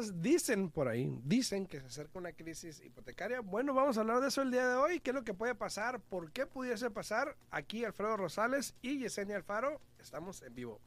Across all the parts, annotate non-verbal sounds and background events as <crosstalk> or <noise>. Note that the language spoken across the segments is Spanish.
dicen por ahí, dicen que se acerca una crisis hipotecaria. Bueno, vamos a hablar de eso el día de hoy. ¿Qué es lo que puede pasar? ¿Por qué pudiese pasar? Aquí Alfredo Rosales y Yesenia Alfaro. Estamos en vivo.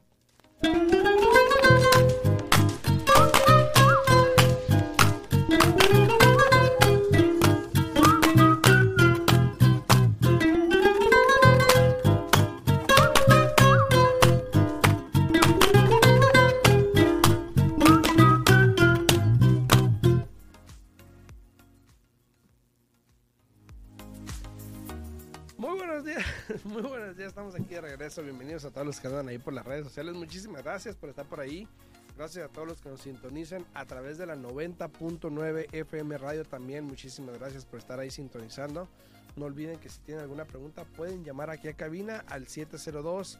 Muy buenos días, estamos aquí de regreso, bienvenidos a todos los que andan ahí por las redes sociales, muchísimas gracias por estar por ahí, gracias a todos los que nos sintonizan a través de la 90.9 FM Radio también, muchísimas gracias por estar ahí sintonizando, no olviden que si tienen alguna pregunta pueden llamar aquí a cabina al 702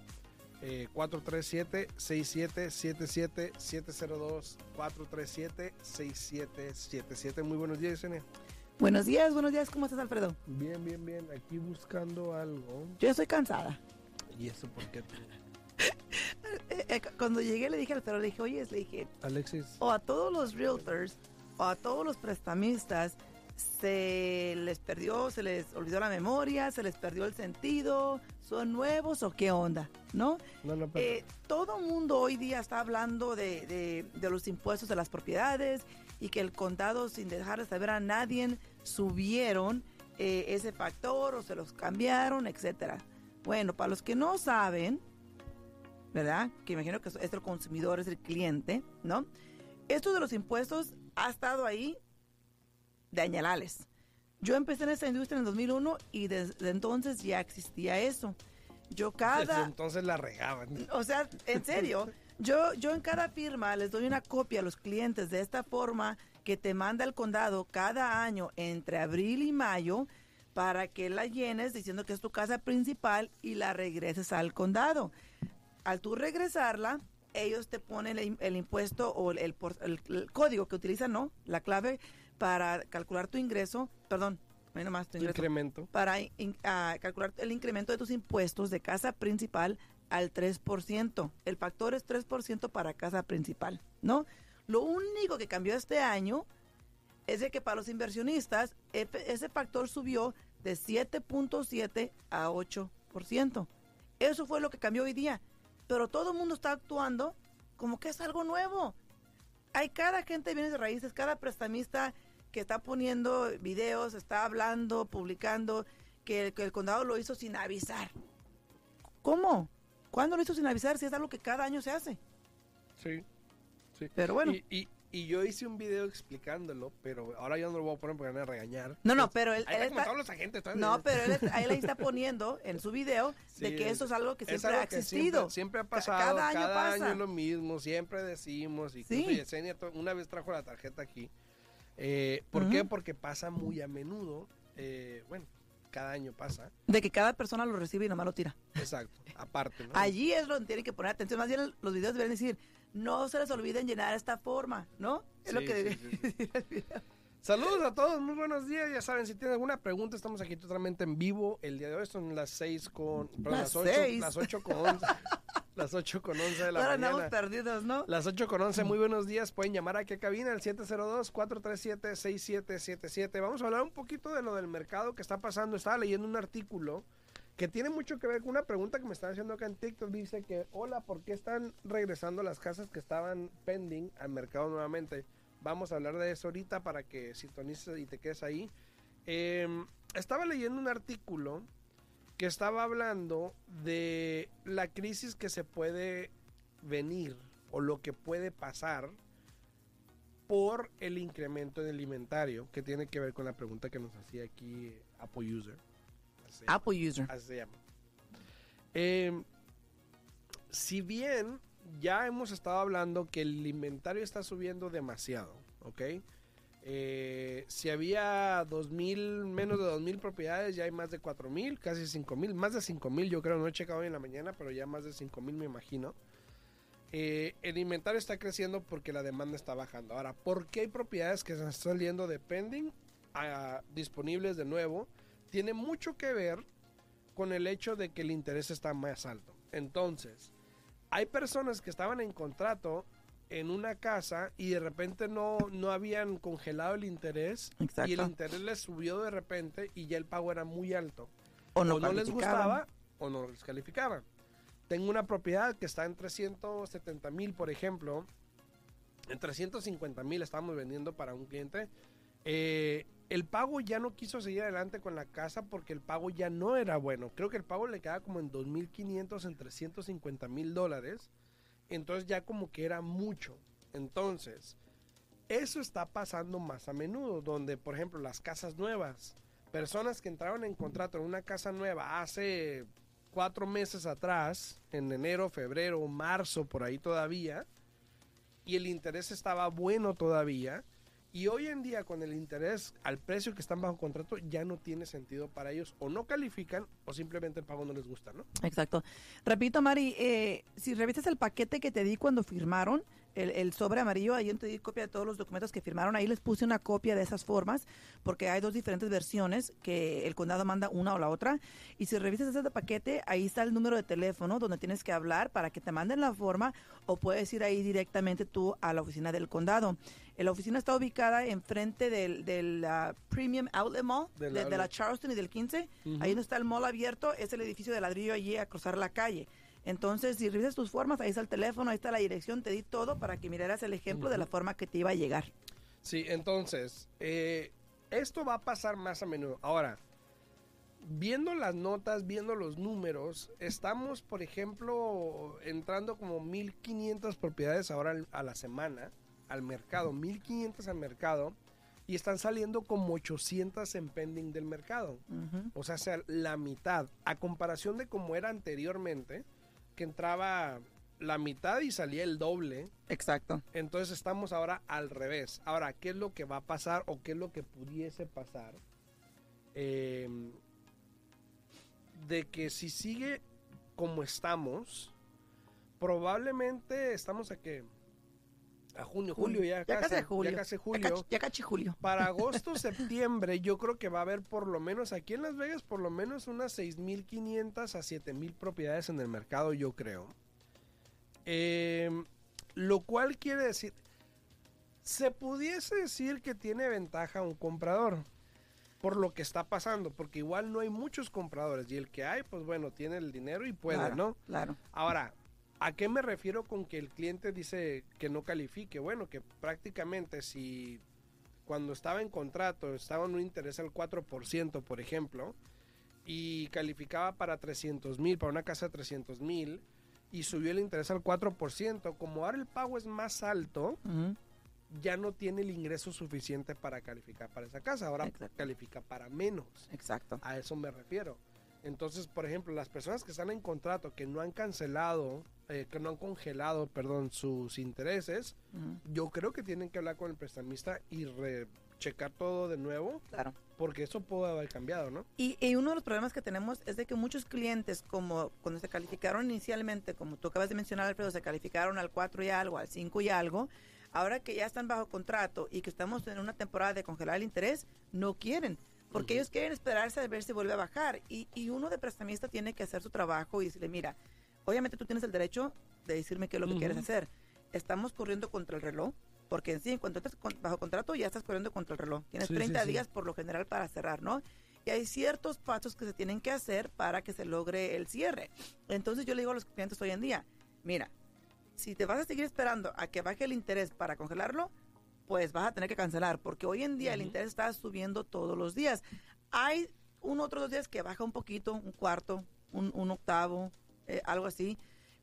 eh, 437-6777 702 437-6777 muy buenos días, Yesenia. Buenos días, buenos días, ¿cómo estás, Alfredo? Bien, bien, bien. Aquí buscando algo. Yo estoy cansada. ¿Y eso por qué? <laughs> Eh, eh, cuando llegué le dije al Alfredo, le dije, oye, le dije, Alexis. o a todos los realtors, o a todos los prestamistas, se les perdió, se les olvidó la memoria, se les perdió el sentido, son nuevos o qué onda, ¿no? No, no, pero- Eh, todo mundo hoy día está hablando de, de- de los impuestos de las propiedades y que el condado, sin dejar de saber a nadie, subieron eh, ese factor o se los cambiaron, etcétera. Bueno, para los que no saben, ¿verdad? Que imagino que es el consumidor, es el cliente, ¿no? Esto de los impuestos ha estado ahí de añalales. Yo empecé en esta industria en el 2001 y desde entonces ya existía eso. Yo cada... Desde entonces la regaban. O sea, en serio, yo, yo en cada firma les doy una copia a los clientes de esta forma que te manda el condado cada año entre abril y mayo para que la llenes diciendo que es tu casa principal y la regreses al condado. Al tú regresarla, ellos te ponen el, el impuesto o el, por- el- el código que utilizan, ¿no? La clave para calcular tu ingreso, perdón, nomás tu ingreso Incremento. para in- ah, calcular el incremento de tus impuestos de casa principal al 3%. El factor es 3% para casa principal, ¿no? Lo único que cambió este año es de que para los inversionistas ese factor subió de 7.7 a 8%. Eso fue lo que cambió hoy día. Pero todo el mundo está actuando como que es algo nuevo. Hay cada gente de bienes de raíces, cada prestamista que está poniendo videos, está hablando, publicando, que, que el condado lo hizo sin avisar. ¿Cómo? ¿Cuándo lo hizo sin avisar si es algo que cada año se hace? Sí. sí. Pero bueno. Y, y, y yo hice un video explicándolo, pero ahora yo no lo voy a poner porque me van a regañar. No, no, pero él, Ahí él está está- los agentes. No, pero él, ahí está <laughs> poniendo en su video de Sí, que eso es algo que es siempre algo ha existido. Siempre, siempre ha pasado, cada cada, año año, pasa. es lo mismo, siempre decimos. Y Sí. Yesenia una vez trajo la tarjeta aquí. Eh, ¿Por qué? Ujú. Porque pasa muy a menudo. eh, bueno, cada año pasa. De que cada persona lo recibe y nomás lo tira. Exacto, aparte, ¿no? Allí es donde tienen que poner atención. Más bien los videos deben decir, no se les olviden llenar esta forma, ¿no? Es lo que sí, sí, video. Saludos a todos, muy buenos días. Ya saben, si tienen alguna pregunta, estamos aquí totalmente en vivo. El día de hoy son las 6 con. Perdón, Las las 8, seis. las 8 con 11. <laughs> las 8 con 11 de la Ahora andamos mañana. perdidos, ¿no? Las 8 con 11, muy buenos días. Pueden llamar aquí a cabina al 702-437-6777. Vamos a hablar un poquito de lo del mercado que está pasando. Estaba leyendo un artículo que tiene mucho que ver con una pregunta que me están haciendo acá en TikTok. Dice que, hola, ¿por qué están regresando las casas que estaban pending al mercado nuevamente? Vamos a hablar de eso ahorita para que sintonices y te quedes ahí. Eh, estaba leyendo un artículo que estaba hablando de la crisis que se puede venir o lo que puede pasar por el incremento en el inventario que tiene que ver con la pregunta que nos hacía aquí Apple User. Apple user. así se llama. Eh, si bien ya hemos estado hablando que el inventario está subiendo demasiado, ¿ok? Eh, si había 2000, menos de 2000 propiedades, ya hay más de 4000, casi 5000, más de 5000 yo creo, no he checado hoy en la mañana, pero ya más de 5000 me imagino. Eh, el inventario está creciendo porque la demanda está bajando. Ahora, ¿por qué hay propiedades que están saliendo de pending a disponibles de nuevo? Tiene mucho que ver con el hecho de que el interés está más alto. Entonces, hay personas que estaban en contrato en una casa y de repente no, no habían congelado el interés y el Exacto. interés les subió de repente y ya el pago era muy alto. O no, o no les calificaban. gustaba o no les calificaba. Tengo una propiedad que está en 370 mil, por ejemplo. En 350 mil estamos vendiendo para un cliente. Eh, el pago ya no quiso seguir adelante con la casa porque el pago ya no era bueno. Creo que el pago le quedaba como en 2.500, en 350 mil dólares. Entonces ya como que era mucho. Entonces, eso está pasando más a menudo, donde por ejemplo las casas nuevas, personas que entraron en contrato en una casa nueva hace cuatro meses atrás, en enero, febrero, marzo, por ahí todavía, y el interés estaba bueno todavía, y hoy en día con el interés al precio que están bajo contrato ya no tiene sentido para ellos, o no califican, o simplemente el pago no les gusta, ¿no? Exacto. Repito, Mari, eh, si revisas el paquete que te di cuando firmaron, el, el sobre amarillo, ahí te di copia de todos los documentos que firmaron, ahí les puse una copia de esas formas, porque hay dos diferentes versiones que el condado manda una o la otra, y si revisas ese paquete, ahí está el número de teléfono donde tienes que hablar para que te manden la forma, o puedes ir ahí directamente tú a la oficina del condado. La oficina está ubicada enfrente del, del ah, Premium Outlet Mall, de, de la. Charleston y del 15. Ujú. Ahí donde está el mall abierto, es el edificio de ladrillo allí a cruzar la calle. Entonces, si revisas tus formas, ahí está el teléfono, ahí está la dirección, te di todo para que miraras el ejemplo de la forma que te iba a llegar. Sí, entonces, eh, esto va a pasar más a menudo. Ahora, viendo las notas, viendo los números, estamos, por ejemplo, entrando como 1.500 propiedades ahora a la semana al mercado, 1.500 al mercado, y están saliendo como 800 en pending del mercado. O sea, sea la mitad, a comparación de como era anteriormente, que entraba la mitad y salía el doble. Exacto. Entonces estamos ahora al revés. Ahora, ¿qué es lo que va a pasar o qué es lo que pudiese pasar? Eh, de que si sigue como estamos, probablemente estamos a qué? A junio, julio ya, Ya casi julio. Ya casi Ya julio. Ya cachi julio. Para <laughs> agosto, septiembre, yo creo que va a haber por lo menos aquí en Las Vegas, por lo menos unas 6.500 a 7.000 propiedades en el mercado, yo creo. Eh, lo cual quiere decir, se pudiese decir que tiene ventaja un comprador por lo que está pasando, porque igual no hay muchos compradores y el que hay, pues bueno, tiene el dinero y puede, claro, ¿no? Claro. Ahora, ¿a qué me refiero con que el cliente dice que no califique? Bueno, que prácticamente si cuando estaba en contrato estaba en un interés al 4%, por ejemplo, y calificaba para 300 mil, para una casa de 300 mil, y subió el interés al 4%, como ahora el pago es más alto, ya no tiene el ingreso suficiente para calificar para esa casa, ahora Exacto. califica para menos. Exacto. A eso me refiero. Entonces, por ejemplo, las personas que están en contrato, que no han cancelado, eh, que no han congelado, perdón, sus intereses, Ujú. yo creo que tienen que hablar con el prestamista y rechecar todo de nuevo, Claro. porque eso puede haber cambiado, ¿no? Y, y uno de los problemas que tenemos es de que muchos clientes, como cuando se calificaron inicialmente, como tú acabas de mencionar, Alfredo, se calificaron al 4 y algo, al 5 y algo, ahora que ya están bajo contrato y que estamos en una temporada de congelar el interés, no quieren. Porque ellos quieren esperarse a ver si vuelve a bajar. Y, y uno de prestamista tiene que hacer su trabajo y decirle, mira, obviamente tú tienes el derecho de decirme qué es lo que Ujú. quieres hacer. Estamos corriendo contra el reloj, porque en sí, en cuanto estás bajo contrato, ya estás corriendo contra el reloj. Tienes Sí, sí, 30 sí. días por lo general para cerrar, ¿no? Y hay ciertos pasos que se tienen que hacer para que se logre el cierre. Entonces yo le digo a los clientes hoy en día, mira, si te vas a seguir esperando a que baje el interés para congelarlo, pues vas a tener que cancelar, porque hoy en día el Ujú. interés está subiendo todos los días. Hay un otros dos días que baja un poquito, un cuarto, un, un octavo, eh, algo así,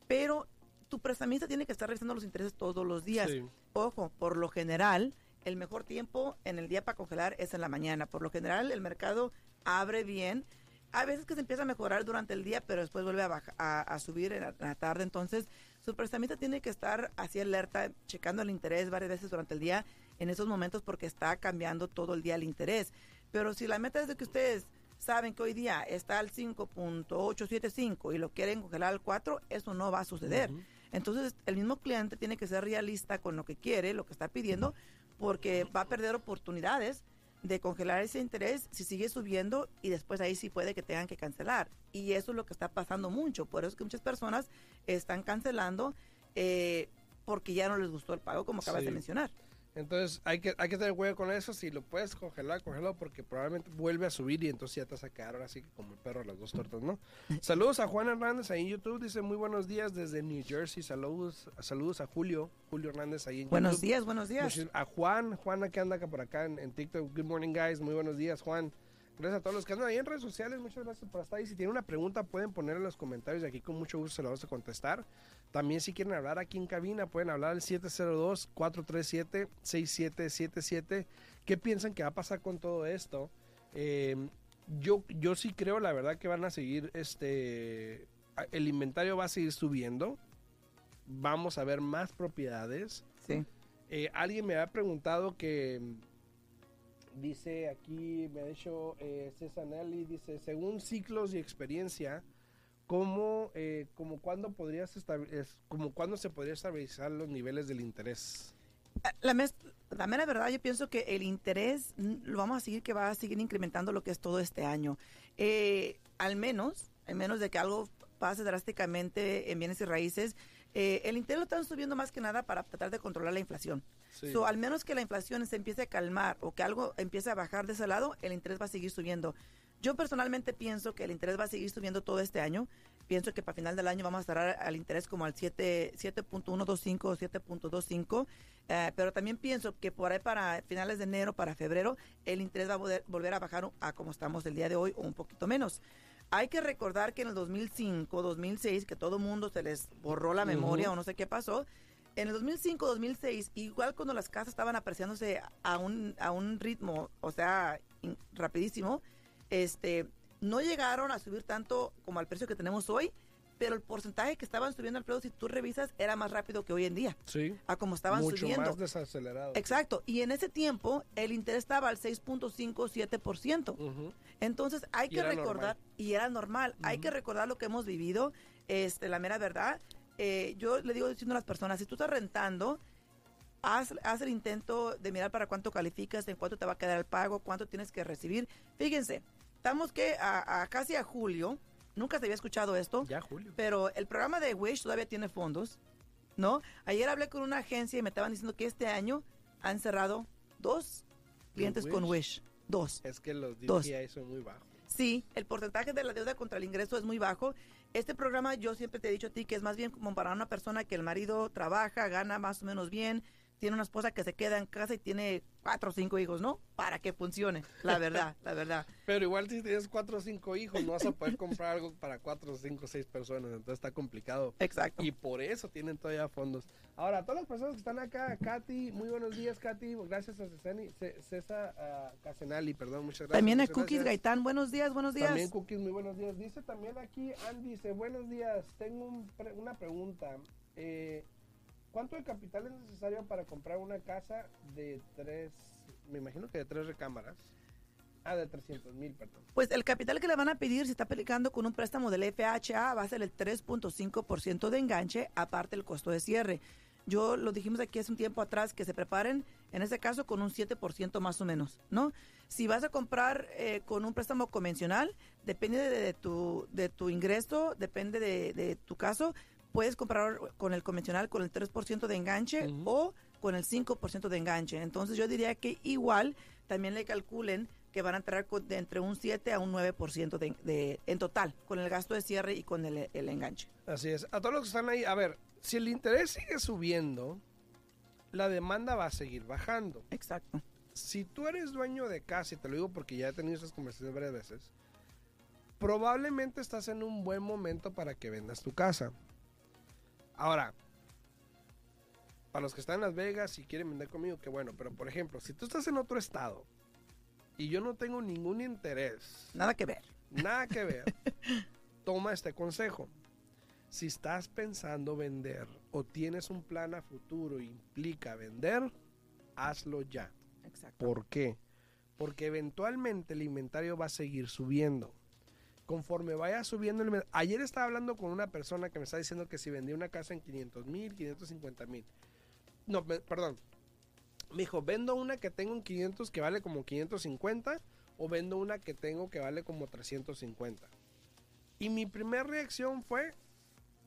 pero tu prestamista tiene que estar revisando los intereses todos los días. Sí. Ojo, por lo general, el mejor tiempo en el día para congelar es en la mañana. Por lo general, el mercado abre bien. Hay veces que se empieza a mejorar durante el día, pero después vuelve a, baja- a, a subir en la, en la tarde. Entonces, su prestamista tiene que estar así alerta, checando el interés varias veces durante el día en esos momentos porque está cambiando todo el día el interés. Pero si la meta es de que ustedes saben que hoy día está al 5.875 y lo quieren congelar al 4, eso no va a suceder. Entonces, el mismo cliente tiene que ser realista con lo que quiere, lo que está pidiendo, porque va a perder oportunidades de congelar ese interés si sigue subiendo y después ahí sí puede que tengan que cancelar. Y eso es lo que está pasando mucho. Por eso es que muchas personas están cancelando. eh, porque ya no les gustó el pago, como acabas Sí. de mencionar. Entonces hay que, hay que tener cuidado con eso. Si lo puedes congelar, congélalo porque probablemente vuelve a subir y entonces ya te vas a quedar ahora sí que como el perro a las dos tortas, ¿no? <laughs> Saludos a Juan Hernández ahí en YouTube. Dice muy buenos días desde New Jersey. Saludos, saludos a Julio, Julio Hernández ahí en Buenos YouTube. días, buenos días. A Juan, Juan que anda acá por acá en, en TikTok. Good morning, guys. Muy buenos días, Juan. Gracias a todos los que andan ahí en redes sociales. Muchas gracias por estar ahí. Si tienen una pregunta, pueden poner en los comentarios y aquí con mucho gusto se la vamos a contestar. También, si quieren hablar aquí en cabina, pueden hablar al 702-437-6777. ¿Qué piensan que va a pasar con todo esto? Eh, yo, yo sí creo, la verdad, que van a seguir este. El inventario va a seguir subiendo. Vamos a ver más propiedades. Sí. Eh, alguien me ha preguntado que dice aquí, me ha dicho eh, César Nelly, dice, según ciclos y experiencia, ¿cómo, eh, como cuándo podrías es- como cuándo se podría estabilizar los niveles del interés? La, mes- la mera verdad, yo pienso que el interés lo vamos a seguir, que va a seguir incrementando lo que es todo este año. Eh, al menos, al menos de que algo pase drásticamente en bienes y raíces, eh, el interés lo están subiendo más que nada para tratar de controlar la inflación. Sí. So, al menos que la inflación se empiece a calmar o que algo empiece a bajar de ese lado, el interés va a seguir subiendo. Yo personalmente pienso que el interés va a seguir subiendo todo este año. Pienso que para final del año vamos a estar al interés como al 7 7.125 o 7.25. Eh, pero también pienso que por ahí para finales de enero, para febrero, el interés va a poder volver a bajar a como estamos el día de hoy o un poquito menos. Hay que recordar que en el 2005, 2006, que todo mundo se les borró la memoria o no sé qué pasó, en el 2005, 2006, igual cuando las casas estaban apreciándose a un, a un ritmo, o sea, in- rapidísimo, este, no llegaron a subir tanto como al precio que tenemos hoy, pero el porcentaje que estaban subiendo al precio, si tú revisas, era más rápido que hoy en día, Sí, a como estaban mucho subiendo. más desacelerado. Exacto, y en ese tiempo el interés estaba al 6.57%. Ujú. Entonces hay Y que recordar, y era normal, hay que recordar lo que hemos vivido, este, la mera verdad. Eh, yo le digo diciendo a las personas, si tú estás rentando, haz, haz el intento de mirar para cuánto calificas, en cuánto te va a quedar el pago, cuánto tienes que recibir. Fíjense, estamos que a, a casi a julio, nunca se había escuchado esto, Ya, Julio. pero el programa de Wish todavía tiene fondos, ¿no? Ayer hablé con una agencia y me estaban diciendo que este año han cerrado dos clientes con Wish? Wish, dos. Es que los Dos. DTI son muy bajos. Sí, el porcentaje de la deuda contra el ingreso es muy bajo. Este programa yo siempre te he dicho a ti que es más bien como para una persona que el marido trabaja, gana más o menos bien, tiene una esposa que se queda en casa y tiene cuatro o cinco hijos, ¿no? Para que funcione, la verdad, la verdad. <laughs> Pero igual si tienes cuatro o cinco hijos, no vas a poder comprar algo para cuatro, cinco, seis personas. Entonces está complicado. Exacto. Y por eso tienen todavía fondos. Ahora, a todas las personas que están acá, Katy, muy buenos días, Katy. Gracias a Cesani- Ce- César ah, Casenali, perdón, muchas gracias. También a muchas Cookies gracias. Gaitán, buenos días, buenos días. También Cookies, muy buenos días. Dice también aquí, Andy, dice, buenos días, tengo un pre- una pregunta. Eh, ¿Cuánto de capital es necesario para comprar una casa de tres, me imagino que de tres recámaras? Ah, de 300 mil, perdón. Pues el capital que le van a pedir si está aplicando con un préstamo del FHA va a ser el 3.5% de enganche, aparte el costo de cierre. Yo lo dijimos aquí hace un tiempo atrás que se preparen, en ese caso, con un 7% más o menos, ¿no? Si vas a comprar eh, con un préstamo convencional, depende de, tu, de tu ingreso, depende de, de tu caso, puedes comprar con el convencional con el 3% de enganche o con el 5% de enganche. Entonces yo diría que igual también le calculen que van a entrar con- de entre un 7 a un 9% de, de, en total, con el gasto de cierre y con el, el enganche. Así es. A todos los que están ahí, a ver, si el interés sigue subiendo, la demanda va a seguir bajando. Exacto. Si tú eres dueño de casa, y te lo digo porque ya he tenido esas conversaciones varias veces, probablemente estás en un buen momento para que vendas tu casa. Ahora, para los que están en Las Vegas y quieren vender conmigo, qué bueno, pero por ejemplo, si tú estás en otro estado y yo no tengo ningún interés, Nada que ver. nada que ver, <laughs> toma este consejo. Si estás pensando vender o tienes un plan a futuro e implica vender, hazlo ya. Exacto. ¿Por qué? Porque eventualmente el inventario va a seguir subiendo. Conforme vaya subiendo el. Ayer estaba hablando con una persona que me está diciendo que si vendía una casa en 500 mil, 550 mil. No, me- perdón. Me dijo, vendo una que tengo en 500 que vale como 550 o vendo una que tengo que vale como 350. Y mi primera reacción fue,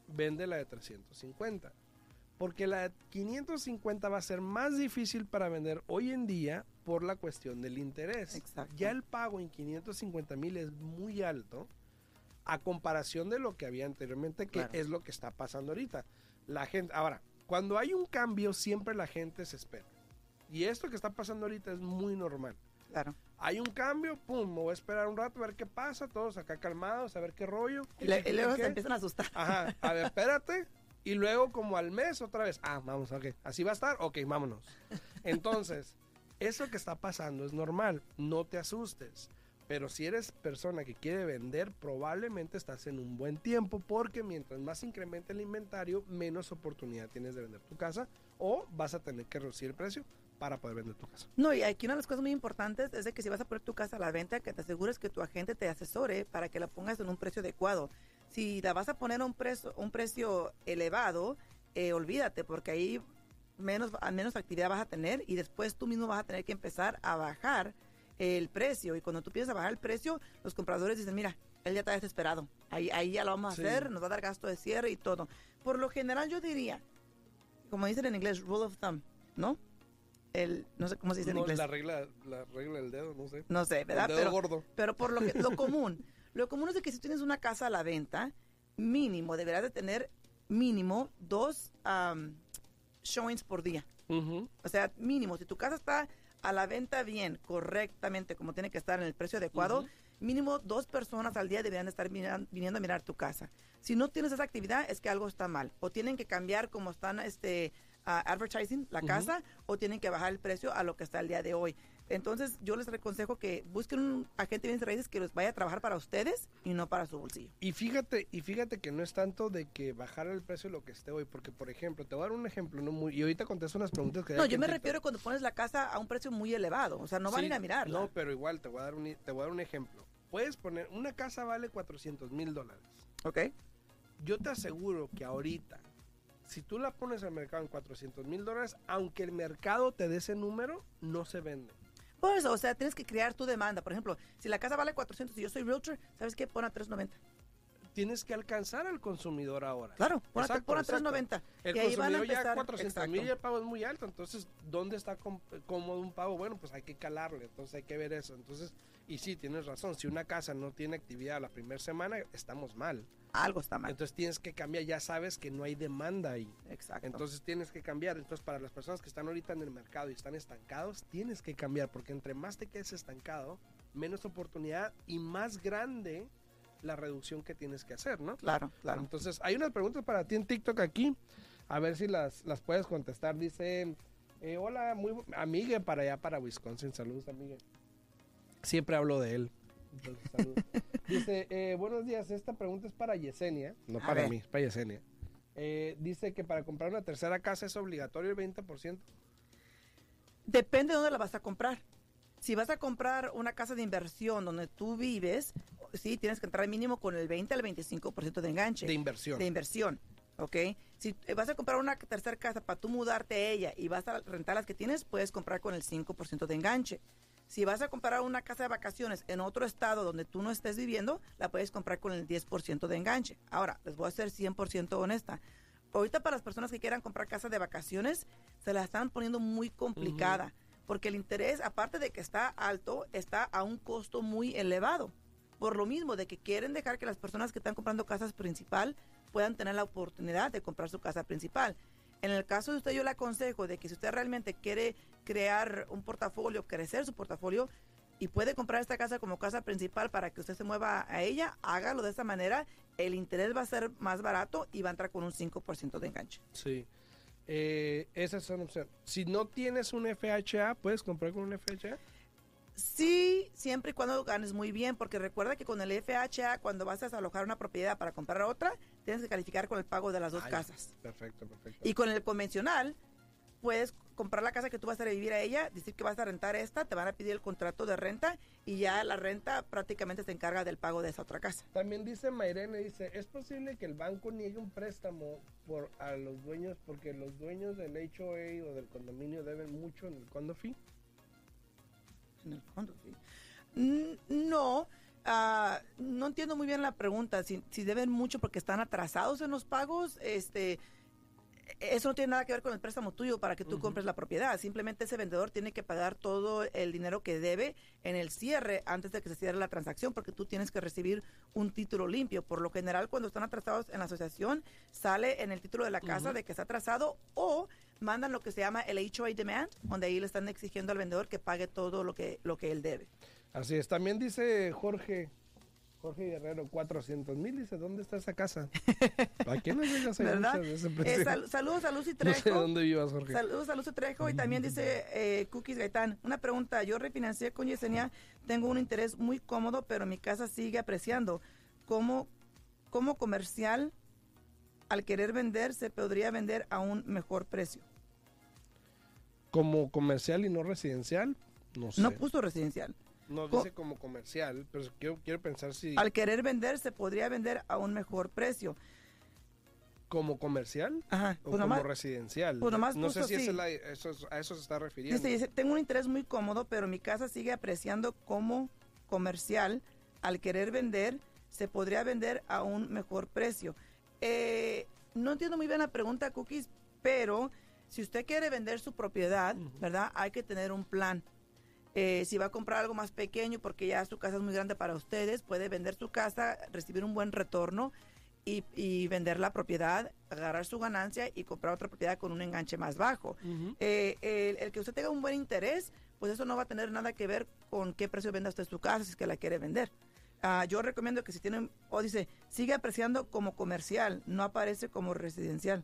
vende la de 350. Porque la 550 va a ser más difícil para vender hoy en día por la cuestión del interés. Exacto. Ya el pago en 550 mil es muy alto a comparación de lo que había anteriormente, que Claro. es lo que está pasando ahorita. La gente, ahora, cuando hay un cambio, siempre la gente se espera. Y esto que está pasando ahorita es muy normal. Claro. Hay un cambio, pum, me voy a esperar un rato a ver qué pasa, todos acá calmados, a ver qué rollo. Y, le- y luego qué. se empiezan a asustar. Ajá, a ver, <laughs> espérate. Y luego como al mes otra vez, ah, vamos, ok, así va a estar, ok, vámonos. <laughs> Entonces, eso que está pasando es normal, no te asustes. Pero si eres persona que quiere vender, probablemente estás en un buen tiempo porque mientras más incremente el inventario, menos oportunidad tienes de vender tu casa o vas a tener que reducir el precio para poder vender tu casa. No, y aquí una de las cosas muy importantes es de que si vas a poner tu casa a la venta, que te asegures que tu agente te asesore para que la pongas en un precio adecuado. Si la vas a poner a un precio, un precio elevado, eh, olvídate, porque ahí menos, menos actividad vas a tener y después tú mismo vas a tener que empezar a bajar el precio. Y cuando tú empiezas a bajar el precio, los compradores dicen, mira, él ya está desesperado. Ahí, ahí ya lo vamos a Sí. hacer, nos va a dar gasto de cierre y todo. Por lo general yo diría, como dicen en inglés, rule of thumb, ¿no? El, no sé cómo se dice en inglés. la regla, la regla del dedo, no sé. No sé, El ¿verdad? dedo Pero, gordo. pero por lo, que, lo <laughs> común, lo común es de que si tienes una casa a la venta, mínimo, deberás de tener mínimo dos am, showings por día. O sea, mínimo, si tu casa está a la venta bien, correctamente, como tiene que estar en el precio adecuado, mínimo dos personas al día deberían estar miran- viniendo a mirar tu casa. Si no tienes esa actividad, es que algo está mal. O tienen que cambiar como están este, advertising la casa, o tienen que bajar el precio a lo que está el día de hoy. Entonces, yo les aconsejo que busquen un agente de bienes raíces que los vaya a trabajar para ustedes y no para su bolsillo. Y fíjate, y fíjate que no es tanto de que bajar el precio de lo que esté hoy, porque por ejemplo, te voy a dar un ejemplo, no muy, y ahorita contesto unas preguntas que No, yo me refiero cuando pones la casa a un precio muy elevado. O sea, no van a ir a mirarla. No, pero igual te voy a dar un, te voy a dar un ejemplo. Puedes poner, una casa vale 400 mil dólares. ¿Ok? Yo te aseguro que ahorita, si tú la pones al mercado en 400 mil dólares, aunque el mercado te dé ese número, no se vende. Por eso, o sea, tienes que crear tu demanda. Por ejemplo, si la casa vale 400 y yo soy realtor, ¿sabes qué? Pon a 390. Tienes que alcanzar al consumidor ahora. Claro, pon a, Exacto, pon a exacto. 390. El y ahí van a consumidor ya empezar. 400 mil el pago es muy alto, entonces ¿dónde está cómodo un pago? Bueno, pues hay que calarle, entonces hay que ver eso. Entonces, y sí, tienes razón, si una casa no tiene actividad la primera semana, estamos mal. Algo está mal. Entonces tienes que cambiar, ya sabes que no hay demanda ahí. Exacto. Entonces tienes que cambiar. Entonces para las personas que están ahorita en el mercado y están estancados, tienes que cambiar, porque entre más te quedes estancado, menos oportunidad y más grande la reducción que tienes que hacer, ¿no? claro, claro. Entonces, hay unas preguntas para ti en TikTok aquí. A ver si las, las puedes contestar. Dice, eh, hola, muy amigue para allá, para Wisconsin. Saludos, amigue. Siempre hablo de él. Entonces, saludos. dice, eh, buenos días. Esta pregunta es para Yesenia. No A para ver. mí, es para Yesenia. Eh, dice que para comprar una tercera casa es obligatorio el 20%. Depende de dónde la vas a comprar. Si vas a comprar una casa de inversión donde tú vives, sí, tienes que entrar mínimo con el 20 al 25% de enganche. De inversión. de inversión, ¿ok? Si eh, vas a comprar una tercera casa para tú mudarte a ella y vas a rentar las que tienes, puedes comprar con el 5% de enganche. Si vas a comprar una casa de vacaciones en otro estado donde tú no estés viviendo, la puedes comprar con el 10% de enganche. Ahora, les voy a ser 100% honesta. Ahorita para las personas que quieran comprar casa de vacaciones, se la están poniendo muy complicada, porque el interés, aparte de que está alto, está a un costo muy elevado. Por lo mismo de que quieren dejar que las personas que están comprando casas principal puedan tener la oportunidad de comprar su casa principal. En el caso de usted, yo le aconsejo de que si usted realmente quiere crear un portafolio, crecer su portafolio y puede comprar esta casa como casa principal para que usted se mueva a ella, hágalo de esa manera. El interés va a ser más barato y va a entrar con un 5% de enganche. Sí. Eh, esa es una opción. Si no tienes un FHA, ¿puedes comprar con un FHA? Sí, siempre y cuando ganes muy bien, porque recuerda que con el FHA, cuando vas a desalojar una propiedad para comprar otra, tienes que calificar con el pago de las dos Ay, casas. Perfecto, perfecto. Y con el convencional, puedes comprar la casa que tú vas a ir a vivir a ella, decir que vas a rentar esta, te van a pedir el contrato de renta y ya la renta prácticamente se encarga del pago de esa otra casa. También dice Mayrene, dice, ¿es posible que el banco niegue un préstamo por a los dueños porque los dueños del HOA o del condominio deben mucho en el condo fee? En el sí. Mm, No, ah, no entiendo muy bien la pregunta. Si, si deben mucho porque están atrasados en los pagos, este, eso no tiene nada que ver con el préstamo tuyo para que tú compres la propiedad. Simplemente ese vendedor tiene que pagar todo el dinero que debe en el cierre antes de que se cierre la transacción, porque tú tienes que recibir un título limpio. Por lo general, cuando están atrasados en la asociación, sale en el título de la casa de que está atrasado o mandan lo que se llama el HOA demand, donde ahí le están exigiendo al vendedor que pague todo lo que, lo que él debe. Así es. También dice Jorge, Jorge Guerrero, 400 mil. Dice, ¿dónde está esa casa? ¿Para qué no llegas a ¿Verdad? Eh, sal- saludos a Lucy <laughs> No Trejo. sé dónde vivas, Jorge. Saludos a Lucy Trejo y también dice eh, Cookies Gaitán. Una pregunta, yo refinancié con Yesenia, tengo un interés muy cómodo, pero mi casa sigue apreciando. ¿Cómo, cómo comercial, al querer vender, se podría vender a un mejor precio? Como comercial y no residencial, no sé. No puso residencial. No dice como comercial, pero quiero, quiero pensar si Al querer vender, se podría vender a un mejor precio. como comercial Ajá. o Pues como residencial. pues nomás no sé si sí. es la- eso es- a eso se está refiriendo. Dice, dice, tengo un interés muy cómodo, pero mi casa sigue apreciando como comercial. Al querer vender, se podría vender a un mejor precio. Eh, no entiendo muy bien la pregunta, Cookies, pero si usted quiere vender su propiedad, ¿verdad? Hay que tener un plan. Eh, si va a comprar algo más pequeño porque ya su casa es muy grande para ustedes, puede vender su casa, recibir un buen retorno y, y vender la propiedad, agarrar su ganancia y comprar otra propiedad con un enganche más bajo. Eh, el, el que usted tenga un buen interés, pues eso no va a tener nada que ver con qué precio venda usted su casa si es que la quiere vender. Ah, yo recomiendo que si tienen, o dice, sigue apreciando como comercial, no aparece como residencial.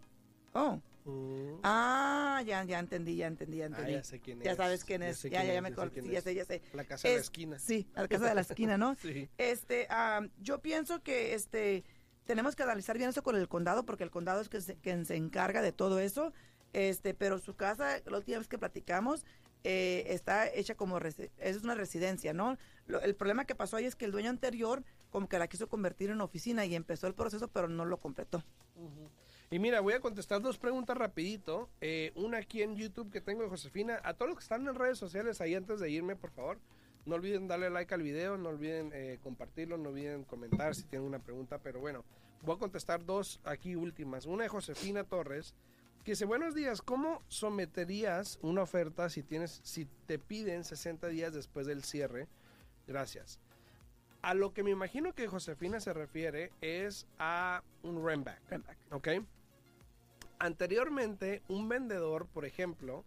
Oh, Mm. ah, ya, ya entendí, ya entendí, ya Ah, entendí. ya sé quién Ya es. sabes quién es. Ya, quién ya, ya es, me acordé. Sí, ya es. sé, ya sé. La casa de la Es- esquina. Sí, la casa de la esquina, ¿no? <laughs> Sí. Este, ah, yo pienso que este tenemos que analizar bien eso con el condado porque el condado es que se, encarga de todo eso. Este, pero su casa, la última vez que platicamos, eh, está hecha como es una residencia, ¿no? Lo- el problema que pasó ahí es que el dueño anterior como que la quiso convertir en oficina y empezó el proceso, pero no lo completó. Y mira, voy a contestar dos preguntas rapidito. Eh, una aquí en YouTube que tengo de Josefina. A todos los que están en redes sociales ahí antes de irme, por favor, no olviden darle like al video, no olviden eh, compartirlo, no olviden comentar si tienen una pregunta. Pero bueno, voy a contestar dos aquí últimas. Una de Josefina Torres, que dice, buenos días, ¿cómo someterías una oferta si, tienes, si te piden 60 días después del cierre? Gracias. A lo que me imagino que Josefina se refiere es a un rent-back. ¿Ok? Anteriormente, un vendedor, por ejemplo,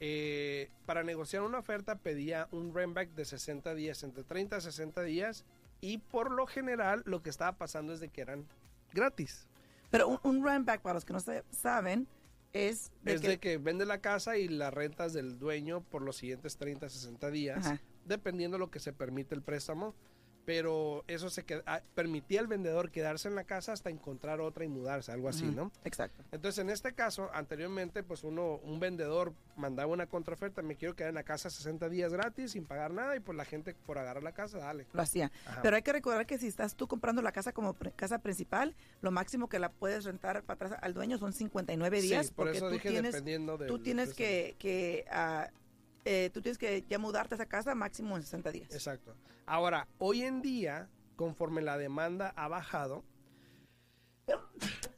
eh, para negociar una oferta pedía un rentback de 60 días, entre 30 a 60 días, y por lo general lo que estaba pasando es de que eran gratis. Pero un, un para los que no sa- saben, es de es que, de que vende la casa y la rentas del dueño por los siguientes 30 a 60 días, Ajá. dependiendo lo que se permite el préstamo. Pero eso se ah, permitía al vendedor quedarse en la casa hasta encontrar otra y mudarse, algo así, ¿no? Exacto. Entonces, en este caso, anteriormente, pues uno, un vendedor mandaba una contraoferta, me quiero quedar en la casa 60 días gratis sin pagar nada y pues la gente por agarrar la casa, dale. lo hacía. Ajá. Pero hay que recordar que si estás tú comprando la casa como pre- casa principal, lo máximo que la puedes rentar para atrás al dueño son 59 días. sí, por porque eso tú dije tienes, dependiendo de... tú tienes que, que ah, eh, tú tienes que ya mudarte a esa casa máximo en 60 días. Exacto. Ahora, hoy en día, conforme la demanda ha bajado,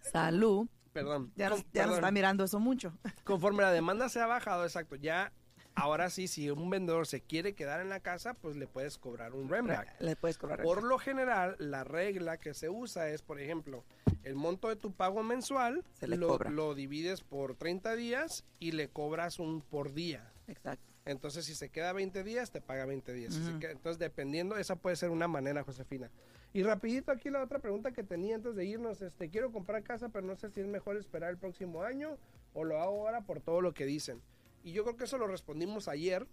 Salud. perdón, Ya, nos, está mirando eso mucho. conforme la demanda se ha bajado, exacto, ya... Ahora sí, si un vendedor se quiere quedar en la casa, pues le puedes cobrar un rent back. Le puedes cobrar. Por lo general, la regla que se usa es, por ejemplo, el monto de tu pago mensual, Se le lo, cobra. lo divides por 30 días y le cobras un por día. Exacto. Entonces, si se queda 20 días, te paga 20 días. Si se Ujú. queda- entonces, dependiendo, esa puede ser una manera, Josefina. Y rapidito aquí la otra pregunta que tenía antes de irnos, este, quiero comprar casa, pero no sé si es mejor esperar el próximo año o lo hago ahora por todo lo que dicen. Y yo creo que eso lo respondimos ayer.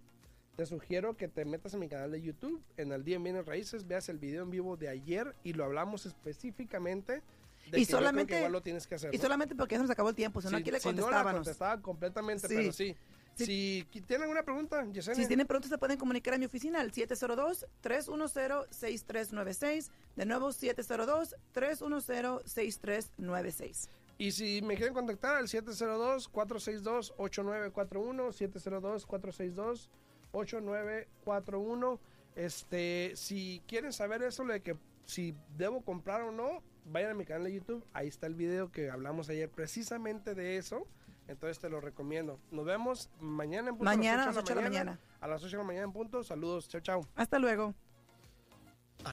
Te sugiero que te metas en mi canal de YouTube, en el día en Bienes Raíces, veas el video en vivo de ayer y lo hablamos específicamente. De Y solamente- igual lo tienes que hacer. Y ¿no? solamente porque ya se nos acabó el tiempo, si no aquí le si no la contestábamos. contestaba completamente, Sí. pero sí. Si tienen alguna pregunta, Yesenia. Si tienen preguntas, se pueden comunicar a mi oficina al 702-310-6396. De nuevo, 702-310-6396. Y si me quieren contactar al 702-462-8941, 702-462-8941. Este, si quieren saber eso, de que si debo comprar o no, vayan a mi canal de YouTube, ahí está el video que hablamos ayer precisamente de eso. Entonces te lo recomiendo. Nos vemos mañana en punto Mañana a las 8 de la mañana. A las 8 de la mañana en punto. Saludos. Chao, chao. Hasta luego.